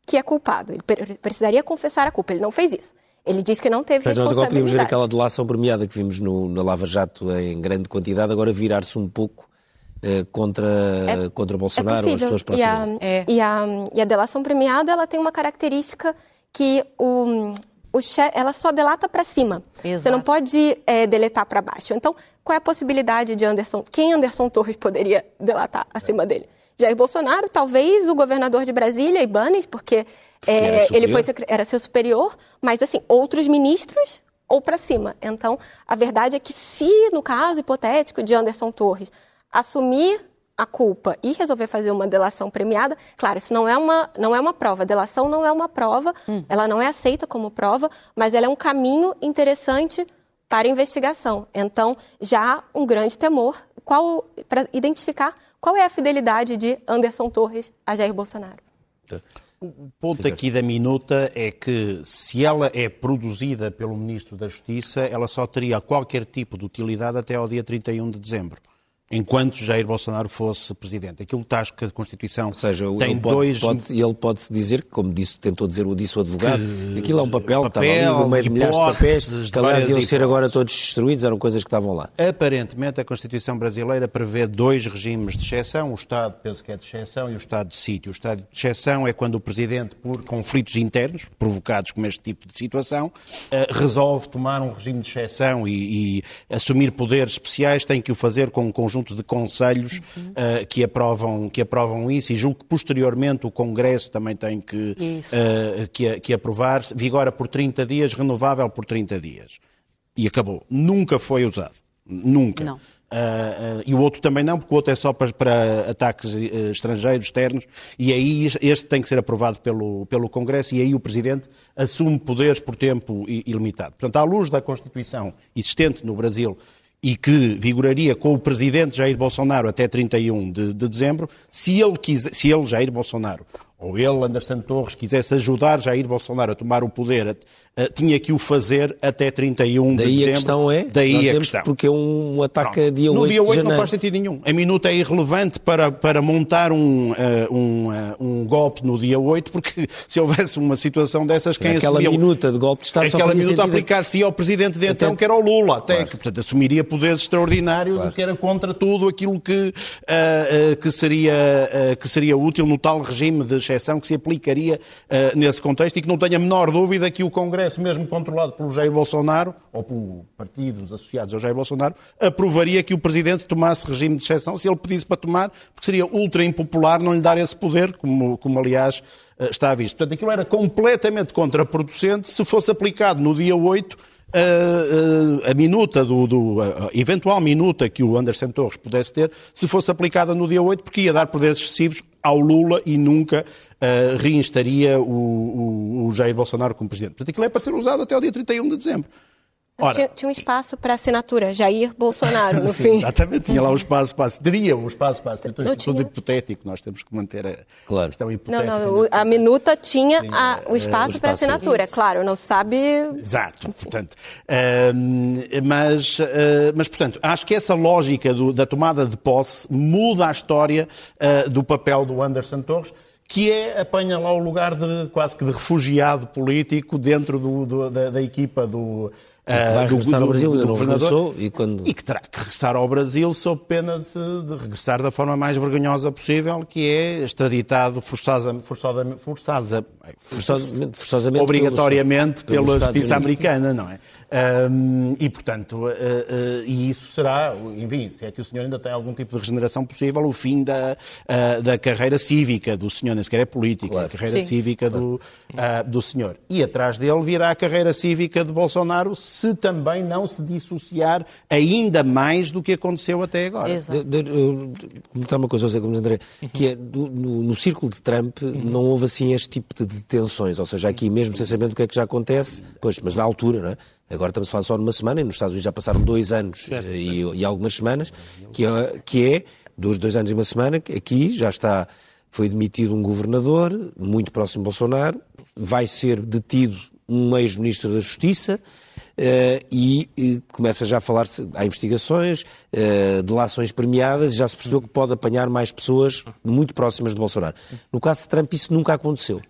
que é culpado. Ele pre- precisaria confessar a culpa. Ele não fez isso. Ele diz que não teve Mas nós agora podíamos ver aquela delação premiada que vimos no, na Lava Jato em grande quantidade, agora virar-se um pouco eh, contra, contra Bolsonaro ou as pessoas e a, próximas. É. e, a, e a delação premiada ela tem uma característica que o, o che- ela só delata para cima. Você Exato. não pode é, deletar para baixo. Então, qual é a possibilidade de Anderson? Quem Anderson Torres poderia delatar acima dele? Jair Bolsonaro, talvez o governador de Brasília, Ibanez, porque, é, era ele foi era seu superior, mas assim, outros ministros ou para cima. Então, a verdade é que se, no caso hipotético de Anderson Torres, assumir a culpa e resolver fazer uma delação premiada, claro, isso não é uma, não é uma prova. A delação não é uma prova, ela não é aceita como prova, mas ela é um caminho interessante para investigação. Então, já há um grande temor para identificar qual é a fidelidade de Anderson Torres a Jair Bolsonaro. O ponto aqui da minuta é que, se ela é produzida pelo Ministro da Justiça, ela só teria qualquer tipo de utilidade até ao dia 31 de dezembro enquanto Jair Bolsonaro fosse presidente. Aquilo está que a Constituição Ou seja, tem ele pode, dois... Pode, ele pode-se dizer, como disse, tentou dizer o disse o advogado, que aquilo é um papel, papel que estava ali no meio de milhares de papéis, que aliás iam ser agora todos destruídos, eram coisas que estavam lá. Aparentemente a Constituição brasileira prevê dois regimes de exceção, o Estado, penso que é de exceção, e o Estado de sítio. O Estado de exceção é quando o Presidente, por conflitos internos, provocados com este tipo de situação, eh, resolve tomar um regime de exceção e, e assumir poderes especiais, tem que o fazer com um conjunto conjunto de conselhos uhum. uh, que, aprovam, que aprovam isso e julgo que posteriormente o Congresso também tem que, uh, que, que aprovar. Vigora por 30 dias, renovável por 30 dias. E acabou. Nunca foi usado. Nunca. Não. Uh, uh, e o outro também não, porque o outro é só para, para ataques uh, estrangeiros, externos, e aí este tem que ser aprovado pelo, pelo Congresso, e aí o Presidente assume poderes por tempo ilimitado. Portanto, à luz da Constituição existente no Brasil e que vigoraria com o presidente Jair Bolsonaro até 31 de, de dezembro, se ele, quise, se ele, Jair Bolsonaro, ou ele, Anderson Torres, quisesse ajudar Jair Bolsonaro a tomar o poder tinha que o fazer até 31 daí de dezembro. A questão é, daí a questão. Porque é um ataque Pronto. dia 8 No dia 8 não faz sentido nenhum. A minuta é irrelevante para, para montar um, uh, um, uh, um golpe no dia 8, porque se houvesse uma situação dessas, quem Aquela assumia... minuta de golpe de Estado Aquela minuta aplicar-se ao presidente de então, que era o Lula, até, claro. que portanto, assumiria poderes extraordinários, claro. o que era contra tudo aquilo que, que, seria, que seria útil no tal regime de exceção que se aplicaria nesse contexto e que não tenho a menor dúvida que o Congresso, mesmo controlado pelo Jair Bolsonaro, ou por partidos associados ao Jair Bolsonaro, aprovaria que o Presidente tomasse regime de exceção se ele pedisse para tomar, porque seria ultra impopular não lhe dar esse poder, como, como aliás eh, está visto. Portanto, aquilo era completamente contraproducente se fosse aplicado no dia 8 a, a, a minuta do, do a eventual minuta que o Anderson Torres pudesse ter, se fosse aplicada no dia 8, porque ia dar poderes excessivos ao Lula e nunca uh, reinstaria o, o, o, Jair Bolsonaro como presidente. Portanto, aquilo é para ser usado até o dia 31 de dezembro. Ora, tinha, tinha, um espaço para assinatura, Jair Bolsonaro, no sim, fim. Exatamente, tinha lá o espaço para teria o espaço para assinatura. Isto é tudo hipotético, nós temos que manter a claro. questão hipotética. Não, não, a minuta tinha a, o, espaço o espaço para assinatura, isso. claro, não sabe... Exato, portanto, uh, mas, uh, mas, portanto, acho que essa lógica do, da tomada de posse muda a história uh, do papel do Anderson Torres, que é, apanha lá o lugar de quase que de refugiado político dentro do, do, da, da, equipa do, que vai do, regressar do, ao Brasil, do, do governador, e, quando... e que terá que regressar ao Brasil sob pena de, de, regressar da forma mais vergonhosa possível, que é extraditado forçosa, forçosa, forçosa, forçosamente, forçosamente obrigatoriamente pela justiça americana, não é? Um, e, portanto, uh, uh, e isso será, enfim, se é que o senhor ainda tem algum tipo de regeneração possível, o fim da, uh, da carreira cívica do senhor, nem sequer é política, claro. a carreira Sim. cívica do, do senhor. E atrás dele virá a carreira cívica de Bolsonaro, se também não se dissociar ainda mais do que aconteceu até agora. Exato. De, de, de, uma coisa, José Gomes André, que é, do, no, no, círculo de Trump uhum. não houve assim este tipo de detenções, ou seja, aqui mesmo sem saber do que é que já acontece, pois, mas na altura, não é? Agora estamos a falar só numa semana, e nos Estados Unidos já passaram dois anos e, e, algumas semanas, que é, que é dos dois anos e uma semana, aqui já está, foi demitido um governador, muito próximo de Bolsonaro, vai ser detido um ex-ministro da Justiça, Uh, e, e, começa já a falar-se, há investigações, uh, delações premiadas, já se percebeu que pode apanhar mais pessoas muito próximas de Bolsonaro. No caso de Trump, isso nunca aconteceu.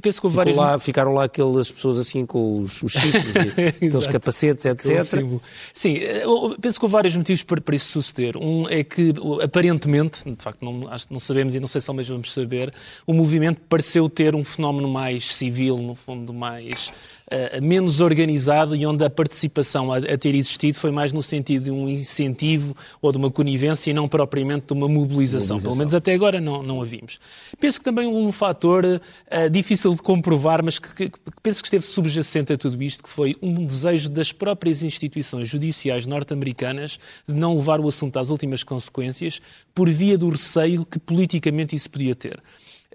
Penso que várias... lá, ficaram lá aquelas pessoas assim com os, os chifres e aqueles capacetes, etc. Sim, eu penso que houve vários motivos para, para, isso suceder. Um é que, aparentemente, de facto não, acho não sabemos e não sei se mesmo vamos saber, o movimento pareceu ter um fenómeno mais civil, no fundo, mais uh, menos organizado e onde a participação a, a, ter existido foi mais no sentido de um incentivo ou de uma conivência e não propriamente de uma mobilização. mobilização. Pelo menos até agora não, não a vimos. Penso que também um fator uh, difícil de comprovar, mas que, que, que penso que esteve subjacente a tudo isto, que foi um desejo das próprias instituições judiciais norte-americanas de não levar o assunto às últimas consequências por via do receio que politicamente isso podia ter.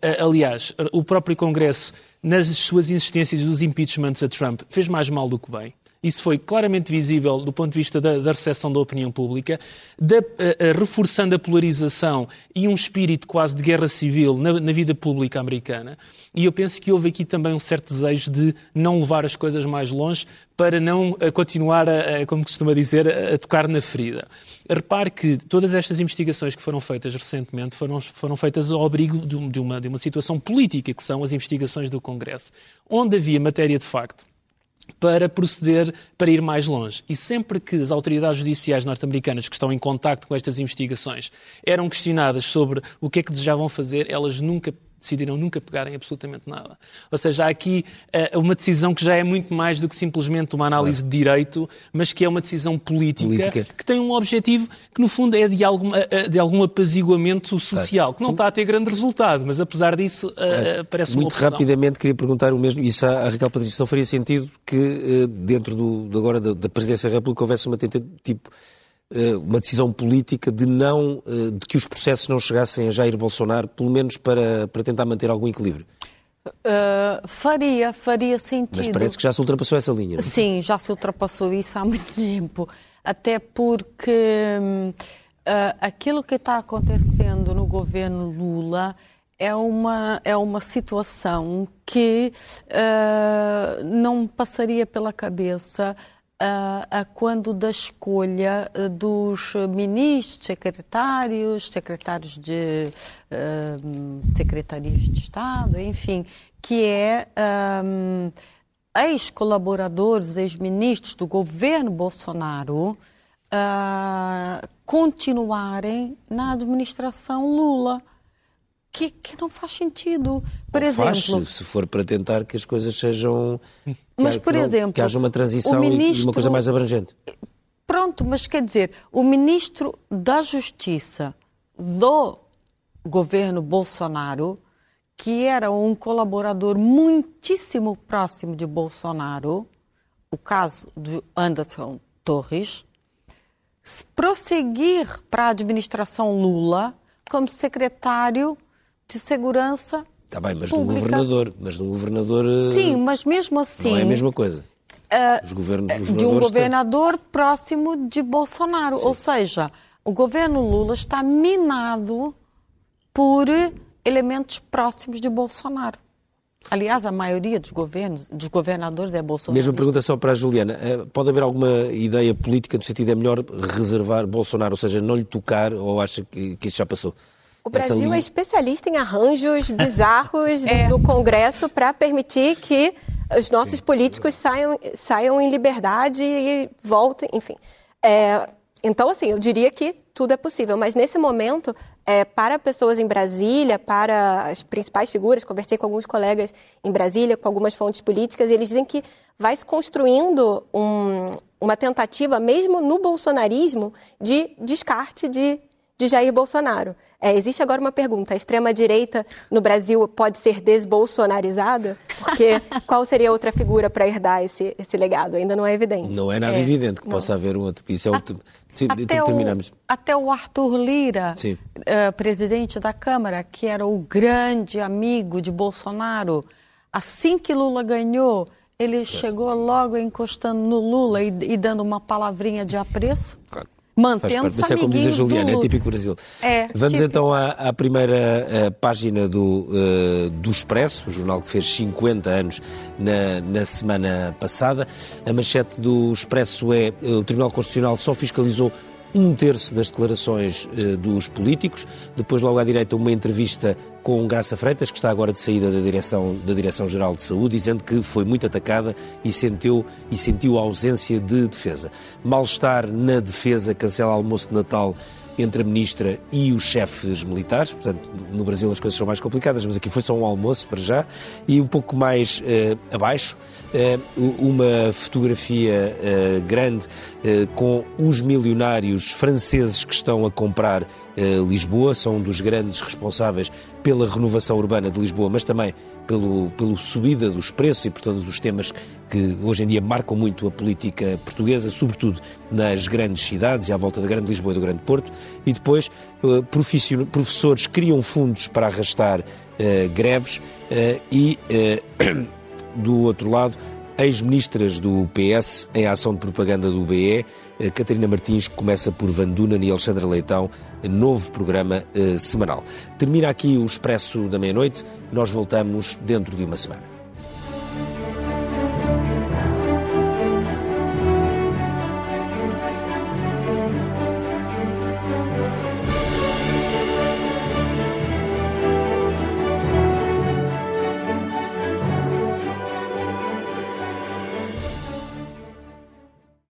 Eh, aliás, o próprio Congresso, nas suas insistências dos impeachments a Trump, fez mais mal do que bem. Isso foi claramente visível do ponto de vista da, da recepção da opinião pública, da, a, a, reforçando a polarização e um espírito quase de guerra civil na, na vida pública americana. E eu penso que houve aqui também um certo desejo de não levar as coisas mais longe para não continuar, a, como costuma dizer, a tocar na ferida. Repare que todas estas investigações que foram feitas recentemente foram, foram feitas ao abrigo de, de, uma, de uma situação política, que são as investigações do Congresso, onde havia matéria de facto para proceder, para ir mais longe. E sempre que as autoridades judiciais norte-americanas que estão em contacto com estas investigações eram questionadas sobre o que é que desejavam fazer, elas nunca decidiram nunca pegarem absolutamente nada. Ou seja, há aqui uh, uma decisão que já é muito mais do que simplesmente uma análise claro. de direito, mas que é uma decisão política, política, que tem um objetivo que, no fundo, é de algum, uh, de algum apaziguamento social, claro. que não está a ter grande resultado, mas apesar disso, uh, parece Muito uma rapidamente queria perguntar o mesmo, isso à Raquel Patrícia, não faria sentido que dentro do, agora da, da Presidência da República houvesse uma tentativa, tipo, eh, uma decisão política de não eh, de que os processos não chegassem a Jair Bolsonaro, pelo menos para, para tentar manter algum equilíbrio? Uh, faria, faria sentido. Mas parece que já se ultrapassou essa linha. Não? É? Sim, já se ultrapassou isso há muito tempo. Até porque uh, aquilo que está acontecendo no governo Lula é uma, é uma situação que uh, não passaria pela cabeça a, a quando da escolha eh, dos ministros, secretários, secretários de uh, secretarias de Estado, enfim, que é um, ex-colaboradores, ex-ministros do governo Bolsonaro uh, continuarem na administração Lula que, que não faz sentido. Por não exemplo, faz, se for para tentar que as coisas sejam. Mas, por não, exemplo. Que haja uma transição ministro, e uma coisa mais abrangente. Pronto, mas quer dizer, o ministro da Justiça do governo Bolsonaro, que era um colaborador muitíssimo próximo de Bolsonaro, o caso de Anderson Torres, prosseguir para a administração Lula como secretário de segurança. Está bem, mas pública. de um governador. Mas de um governador. Eh, Sim, mas mesmo assim. Não é a mesma coisa. Uh, os governos, os de um governador próximo de Bolsonaro. Sim. Ou seja, o governo Lula está minado por elementos próximos de Bolsonaro. Aliás, a maioria dos governos, dos governadores é Bolsonaro. Mesma pergunta só para a Juliana. Eh, pode haver alguma ideia política no sentido é melhor reservar Bolsonaro, ou seja, não lhe tocar, ou acha que, que isso já passou? O Brasil linha... é especialista em arranjos bizarros é. do Congresso para permitir que os nossos Sim. políticos saiam, saiam em liberdade e voltem, enfim. É, então, assim, eu diria que tudo é possível, mas nesse momento, é, para pessoas em Brasília, para as principais figuras, conversei com alguns colegas em Brasília, com algumas fontes políticas, e eles dizem que vai se construindo um, uma tentativa, mesmo no bolsonarismo, de descarte de, de Jair Bolsonaro. É, existe agora uma pergunta: a extrema-direita no Brasil pode ser desbolsonarizada? Porque qual seria outra figura para herdar esse, esse legado? Ainda não é evidente. Não é nada é. evidente que não. possa haver um outro. Isso é o. Até terminamos. O, até o Arthur Lira, uh, presidente da Câmara, que era o grande amigo de Bolsonaro, assim que Lula ganhou, ele chegou logo encostando no Lula e, e dando uma palavrinha de apreço. Claro mantendo-se Mas é como diz a Juliana, do... é típico Brasil. É, Vamos típico. então à, à primeira à página do, uh, do Expresso, o jornal que fez 50 anos na, na semana passada. A manchete do Expresso é o Tribunal Constitucional só fiscalizou um terço das declarações eh, dos políticos. Depois, logo à direita, uma entrevista com Graça Freitas, que está agora de saída da Direção, da Direção Geral de Saúde, dizendo que foi muito atacada e sentiu, e sentiu a ausência de defesa. Mal-estar na defesa, cancela almoço de Natal entre a ministra e os chefes militares. Portanto, no Brasil as coisas são mais complicadas, mas aqui foi só um almoço para já. E um pouco mais uh, abaixo, uh, uma fotografia uh, grande com os milionários franceses que estão a comprar Lisboa, são um dos grandes responsáveis pela renovação urbana de Lisboa, mas também pelo, pelo subida dos preços e por todos os temas que hoje em dia marcam muito a política portuguesa, sobretudo nas grandes cidades e à volta da Grande Lisboa e do Grande Porto, e depois uh, professores criam fundos para arrastar uh, greves uh, e, do outro lado, Ex-ministras do PS em ação de propaganda do BE, eh, Catarina Martins começa por Van Dunen e Alexandra Leitão, novo programa eh, semanal. Termina aqui o Expresso da Meia-Noite, nós voltamos dentro de uma semana.